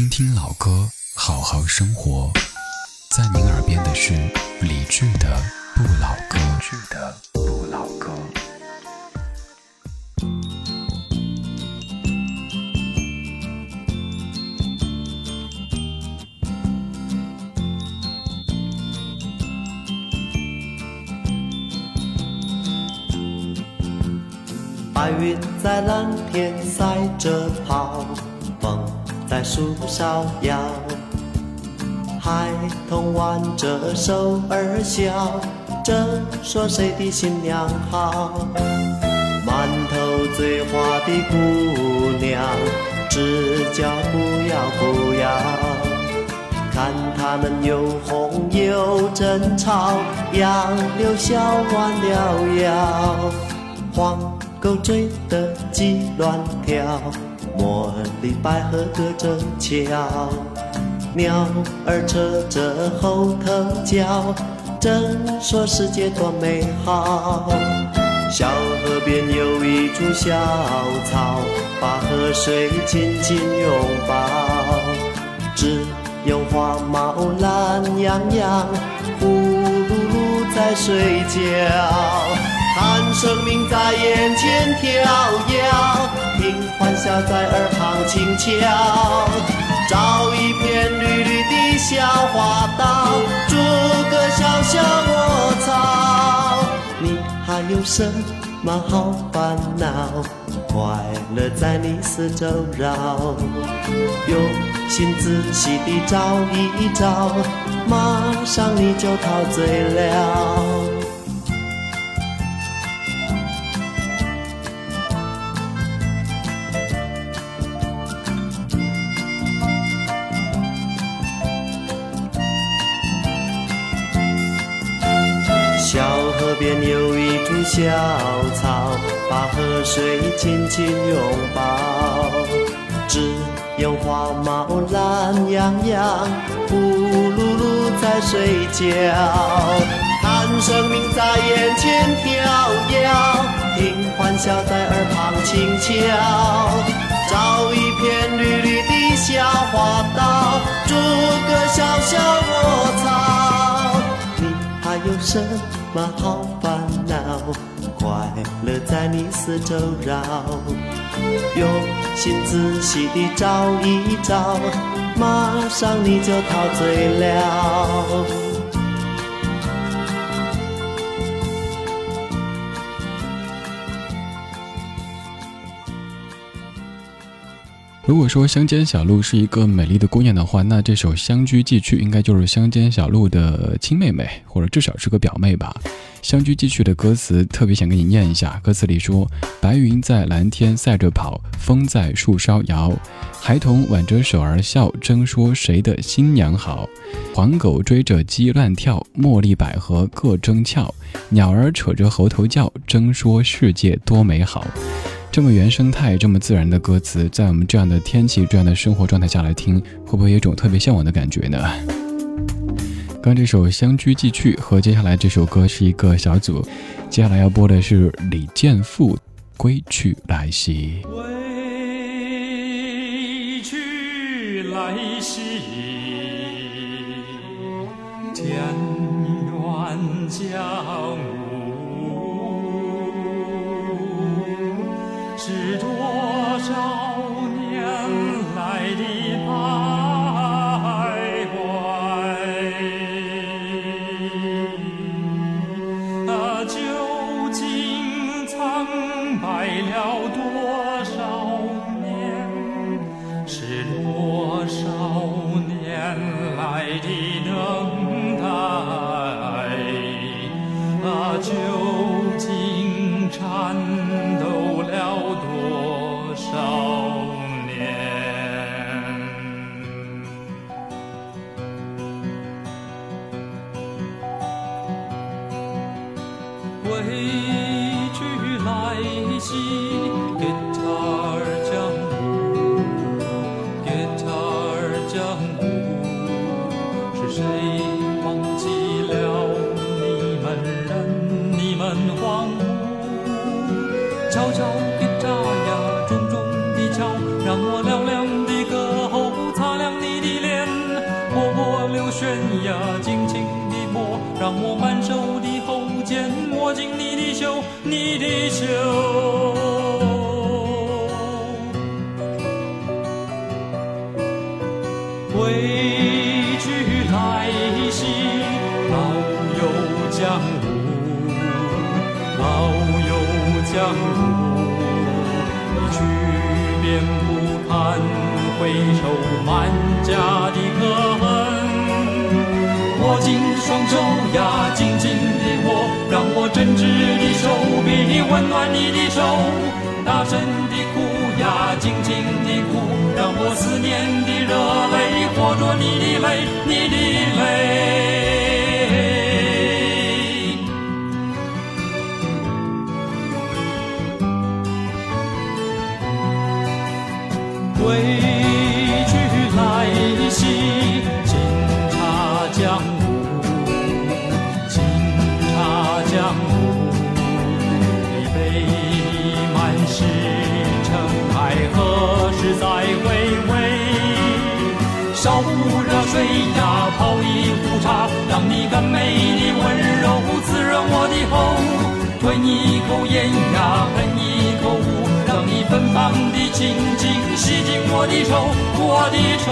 听听老歌，好好生活。在您耳边的是李志的《不老歌》。不老歌。白云在蓝天赛着跑，风在树梢摇，孩童挽着手儿笑，正说谁的新娘好。满头醉花的姑娘，只叫不要不要，看他们又哄又争吵，杨柳笑弯了腰，黄。狗追得鸡乱跳，茉莉百合歌正俏，鸟儿扯着后头叫，正说世界多美好。小河边有一株小草，把河水紧紧拥抱，只有花猫懒洋洋，呼噜噜在睡觉。看生命在眼前跳跃，听欢笑在耳旁轻敲，找一片绿绿的小花岛，筑个小小窝巢。你还有什么好烦恼？快乐在你四周绕，用心仔细地找一找，马上你就陶醉了。边有一株小草，把河水紧紧拥抱。只有花猫懒洋洋，呼噜噜在睡觉。看生命在眼前跳跃，听欢笑在耳旁轻敲。找一片绿绿的小花道，筑个小小窝巢。你还有什么？么好烦恼？快乐在你四周绕，用心仔细地找一找，马上你就陶醉了。如果说乡间小路是一个美丽的姑娘的话，那这首《乡居寄去》应该就是乡间小路的亲妹妹，或者至少是个表妹吧。《乡居寄去》的歌词特别想给你念一下，歌词里说：“白云在蓝天赛着跑，风在树梢摇，孩童挽着手儿笑，争说谁的新娘好。黄狗追着鸡乱跳，茉莉百合各争俏，鸟儿扯着猴头叫，争说世界多美好。”这么原生态、这么自然的歌词，在我们这样的天气、这样的生活状态下来听，会不会有一种特别向往的感觉呢？刚这首《相居即去》和接下来这首歌是一个小组，接下来要播的是李健富《归去来兮》。归去来兮，田园将。起去来兮你的袖。归去来兮，老友江湖，老友江湖，一去便不堪回首满家的可恨。握紧双手呀，紧紧，伸直的手臂温暖你的手，大声的哭呀，静静的哭，让我思念的热泪化作你的泪，你的泪。紧紧洗净我的愁，我的愁。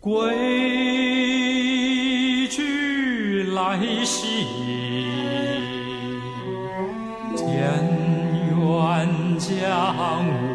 归去来兮，田园将。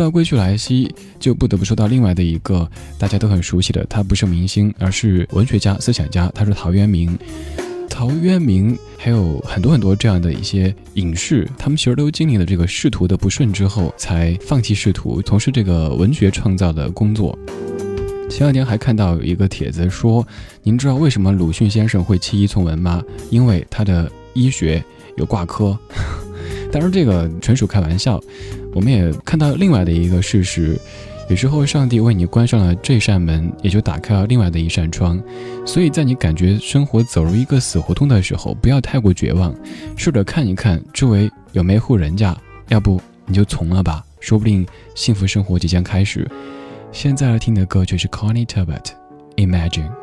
到归去来兮，就不得不说到另外的一个大家都很熟悉的，他不是明星，而是文学家、思想家，他是陶渊明。陶渊明还有很多很多这样的一些隐士，他们其实都经历了这个仕途的不顺之后，才放弃仕途，从事这个文学创造的工作。前两天还看到一个帖子说，您知道为什么鲁迅先生会弃医从文吗？因为他的医学有挂科。当然，这个纯属开玩笑。我们也看到另外的一个事实：有时候上帝为你关上了这扇门，也就打开了另外的一扇窗。所以在你感觉生活走入一个死胡同的时候，不要太过绝望，试着看一看周围有没户人家，要不你就从了吧，说不定幸福生活即将开始。现在要听的歌就是 Connie Talbot，Imagine。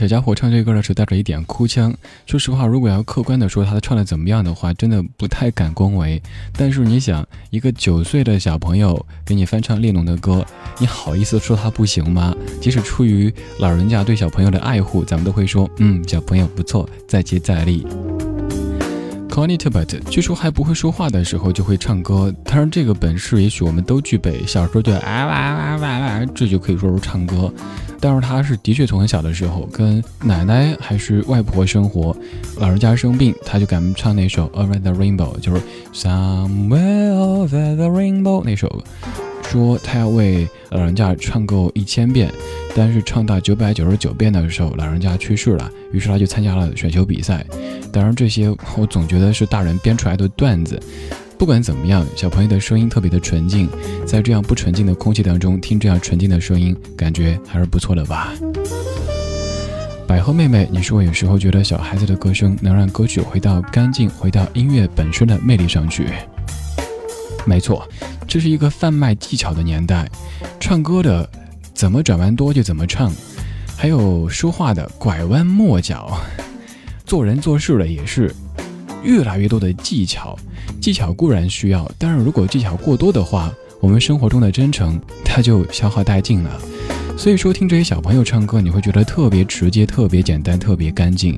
小家伙唱这歌的时候带着一点哭腔。说实话，如果要客观的说他唱的怎么样的话，真的不太敢恭维。但是你想，一个九岁的小朋友给你翻唱列侬的歌，你好意思说他不行吗？即使出于老人家对小朋友的爱护，咱们都会说，嗯，小朋友不错，再接再厉。Connie Tibet 据说还不会说话的时候就会唱歌，当然这个本事也许我们都具备。小时候就啊哇哇哇哇，这就可以说是唱歌。但是他是的确从很小的时候跟奶奶还是外婆生活，老人家生病，他就敢唱那首 Over the Rainbow，就是 Somewhere over the Rainbow 那首，说他要为老人家唱够一千遍。但是唱到九百九十九遍的时候，老人家去世了，于是他就参加了选秀比赛。当然，这些我总觉得是大人编出来的段子。不管怎么样，小朋友的声音特别的纯净，在这样不纯净的空气当中听这样纯净的声音，感觉还是不错的吧。百合妹妹，你说有时候觉得小孩子的歌声能让歌曲回到干净，回到音乐本身的魅力上去？没错，这是一个贩卖技巧的年代，唱歌的。怎么转弯多就怎么唱，还有说话的拐弯抹角，做人做事的也是越来越多的技巧。技巧固然需要，但是如果技巧过多的话，我们生活中的真诚它就消耗殆尽了。所以说，听这些小朋友唱歌，你会觉得特别直接、特别简单、特别干净。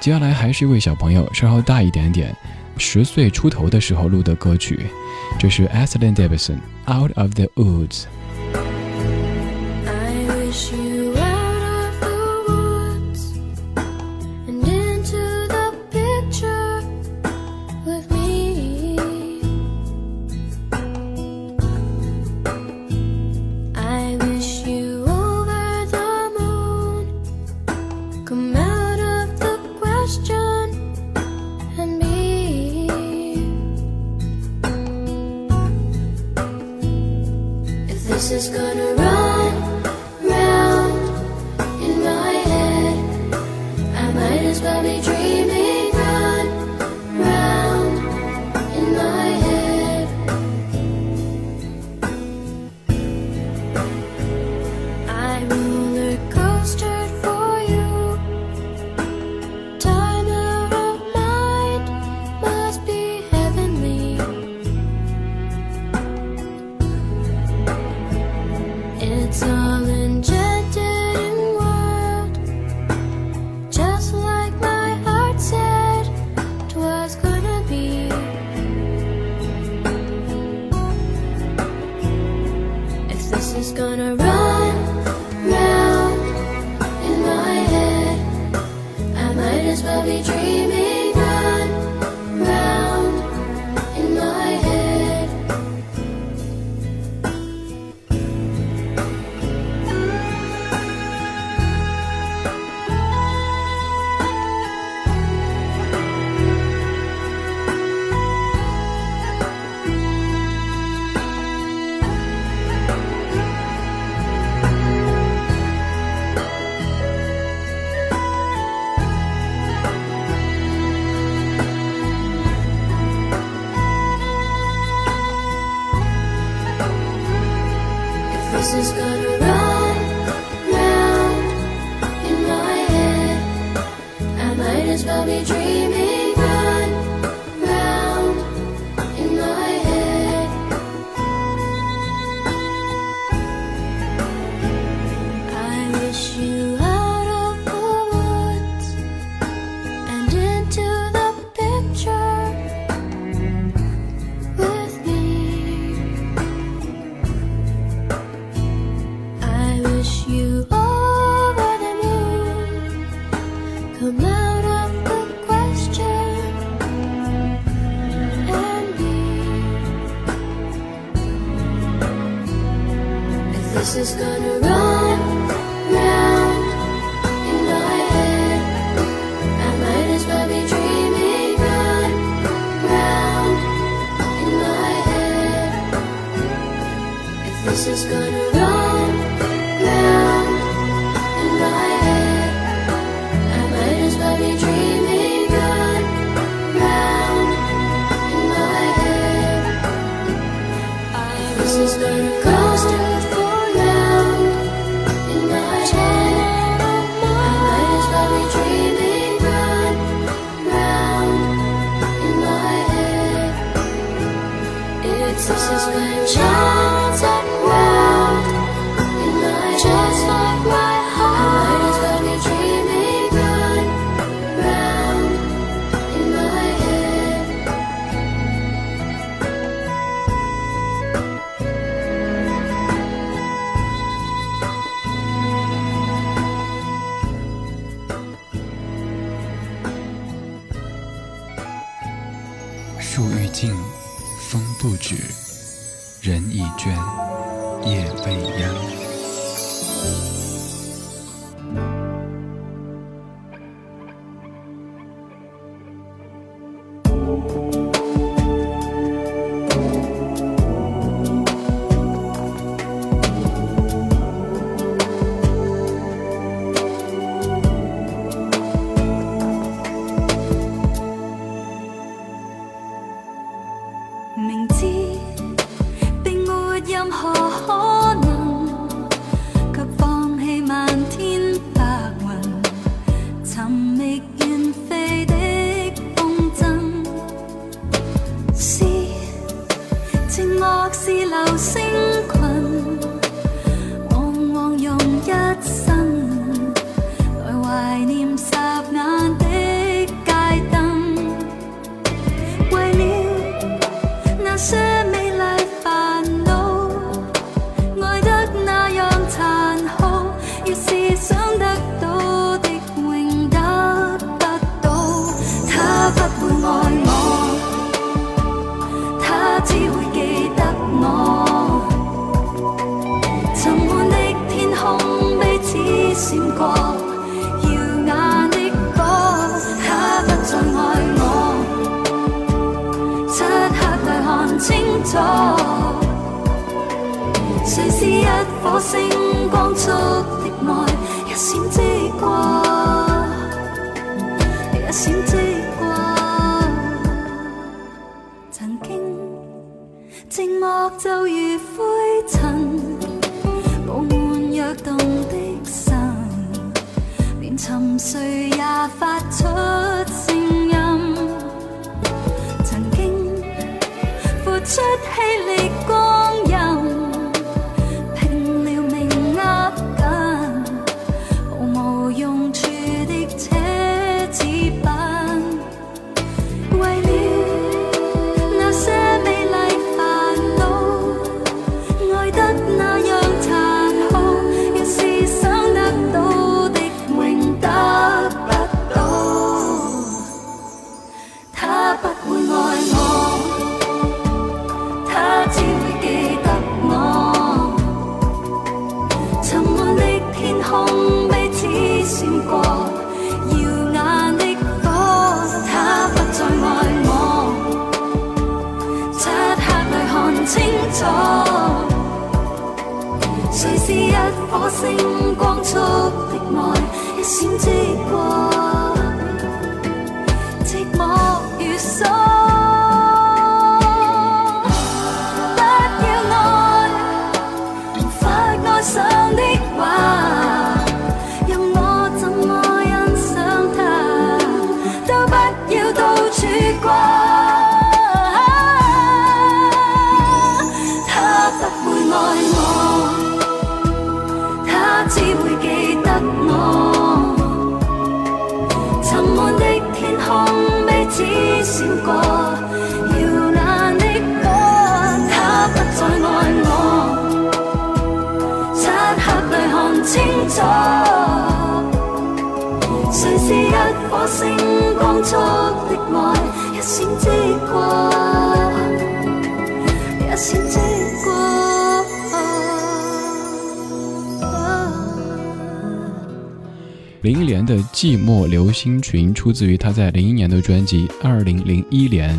接下来还是一位小朋友，稍稍大一点点，十岁出头的时候录的歌曲，这是 Aslan Davidson《Out of the Woods》。许静，风不止；人已倦，夜未央。风悲只闪过，耀眼的歌，他不再爱我。漆黑大看清楚，谁是一颗星光速的爱，一闪即过，一闪即过。曾经寂寞就如灰尘。沉睡也发出声音。曾经付出气力过光速的爱一闪即过。林忆莲的《寂寞流星群》出自于她在零一年的专辑《二零零一年》。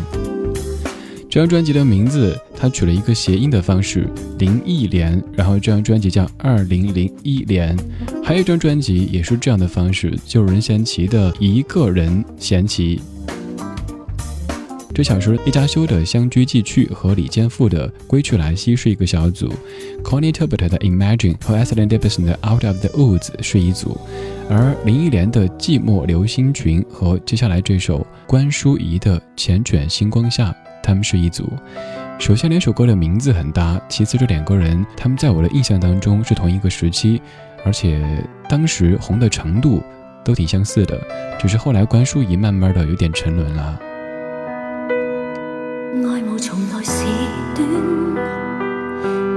这张专辑的名字，她取了一个谐音的方式，林忆莲，然后这张专辑叫《二零零一年》。还有一张专辑也是这样的方式，就任贤齐的《一个人贤齐》。这小时一家修的《相居寄去》和李健复的《归去来兮》是一个小组，Connie t u r b e t 的《Imagine》和 e s l e n Davidson 的《Out of the Woods》是一组，而林忆莲的《寂寞流星群》和接下来这首关淑怡的《缱绻星光下》，他们是一组。首先，两首歌的名字很搭；其次，这两个人他们在我的印象当中是同一个时期，而且当时红的程度都挺相似的，只是后来关淑怡慢慢的有点沉沦了。爱慕从来是短，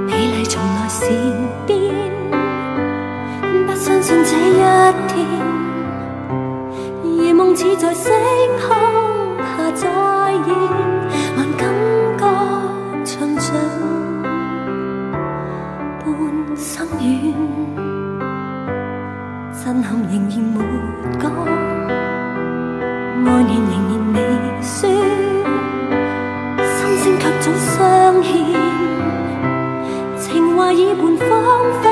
美丽从来是变，不相信这一天，夜梦似在星空半生远，震撼仍然没讲，爱念仍然未说。心声却早相欠，情话已半荒废